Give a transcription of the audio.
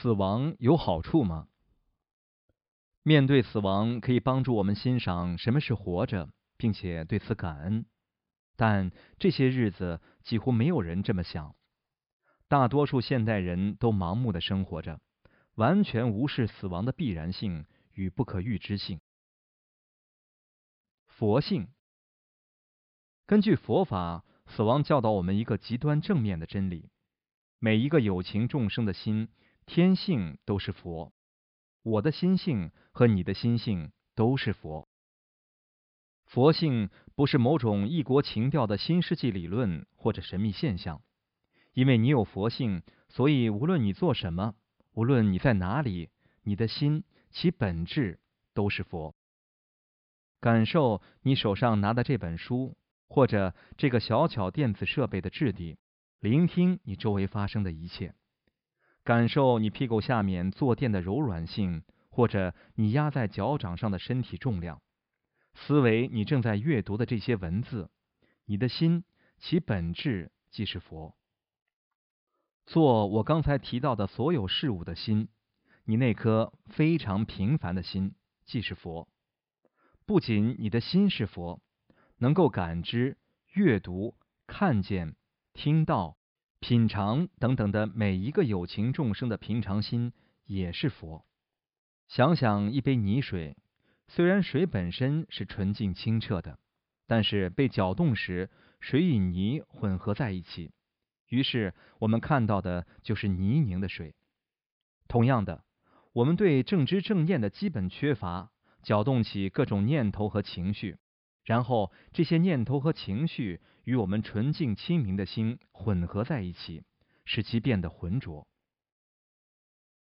死亡有好处吗？面对死亡，可以帮助我们欣赏什么是活着，并且对此感恩。但这些日子几乎没有人这么想，大多数现代人都盲目的生活着，完全无视死亡的必然性与不可预知性。佛性，根据佛法，死亡教导我们一个极端正面的真理：每一个有情众生的心天性都是佛，我的心性和你的心性都是佛。佛性不是某种异国情调的新世纪理论或者神秘现象，因为你有佛性，所以无论你做什么，无论你在哪里，你的心其本质都是佛。感受你手上拿的这本书，或者这个小巧电子设备的质地，聆听你周围发生的一切，感受你屁股下面坐垫的柔软性，或者你压在脚掌上的身体重量。思维你正在阅读的这些文字，你的心其本质即是佛。做我刚才提到的所有事物的心，你那颗非常平凡的心即是佛。不仅你的心是佛，能够感知、阅读、看见、听到、品尝等等的每一个有情众生的平常心也是佛。想想一杯泥水。虽然水本身是纯净清澈的，但是被搅动时，水与泥混合在一起，于是我们看到的就是泥泞的水。同样的，我们对正知正念的基本缺乏，搅动起各种念头和情绪，然后这些念头和情绪与我们纯净清明的心混合在一起，使其变得浑浊。